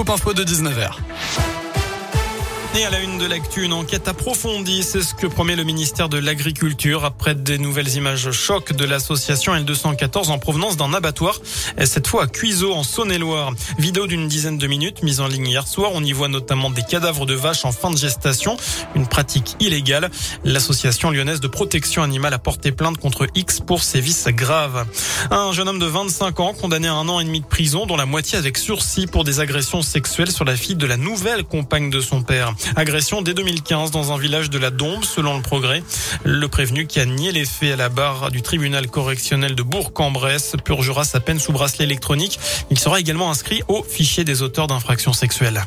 Scoop Info de 19h. Et à la une de l'actu, une enquête approfondie, c'est ce que promet le ministère de l'Agriculture après des nouvelles images choc de l'association L214 en provenance d'un abattoir, cette fois à Cuiseau en Saône-et-Loire. Vidéo d'une dizaine de minutes mise en ligne hier soir, on y voit notamment des cadavres de vaches en fin de gestation, une pratique illégale. L'association lyonnaise de protection animale a porté plainte contre X pour sévices graves. Un jeune homme de 25 ans condamné à un an et demi de prison, dont la moitié avec sursis pour des agressions sexuelles sur la fille de la nouvelle compagne de son père. Agression dès 2015 dans un village de la Dombe, selon le progrès. Le prévenu qui a nié les faits à la barre du tribunal correctionnel de Bourg-en-Bresse purgera sa peine sous bracelet électronique. Il sera également inscrit au fichier des auteurs d'infractions sexuelles.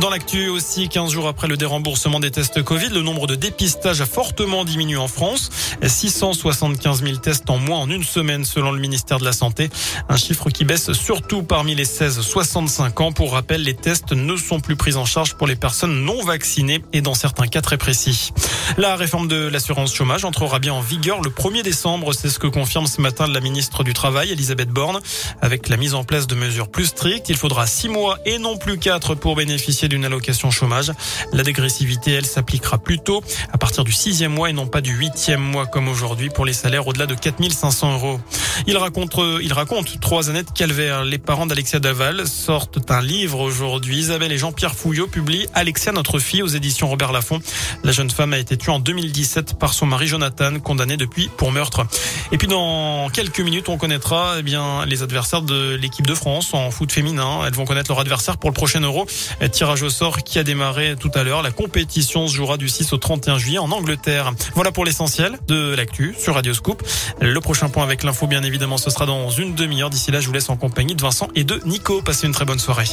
Dans l'actu aussi, 15 jours après le déremboursement des tests Covid, le nombre de dépistages a fortement diminué en France. 675 000 tests en moins en une semaine selon le ministère de la Santé. Un chiffre qui baisse surtout parmi les 16-65 ans. Pour rappel, les tests ne sont plus pris en charge pour les personnes non vaccinées et dans certains cas très précis. La réforme de l'assurance chômage entrera bien en vigueur le 1er décembre. C'est ce que confirme ce matin la ministre du Travail, Elisabeth Borne. Avec la mise en place de mesures plus strictes, il faudra 6 mois et non plus 4 pour bénéficier d'une allocation chômage. La dégressivité, elle, s'appliquera plutôt à partir du sixième mois et non pas du huitième mois comme aujourd'hui pour les salaires au-delà de 4500 euros. Il raconte, il raconte trois années de calvaire. Les parents d'Alexia Daval sortent un livre aujourd'hui. Isabelle et Jean-Pierre Fouillot publient Alexia, notre fille, aux éditions Robert Laffont. La jeune femme a été tuée en 2017 par son mari Jonathan, condamné depuis pour meurtre. Et puis dans quelques minutes, on connaîtra eh bien les adversaires de l'équipe de France en foot féminin. Elles vont connaître leur adversaire pour le prochain Euro. Tirage au sort qui a démarré tout à l'heure. La compétition se jouera du 6 au 31 juillet en Angleterre. Voilà pour l'essentiel de l'actu sur Radio Scoop. Le prochain point avec l'info, bien évidemment, ce sera dans une demi-heure. D'ici là, je vous laisse en compagnie de Vincent et de Nico. Passez une très bonne soirée.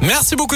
Merci beaucoup.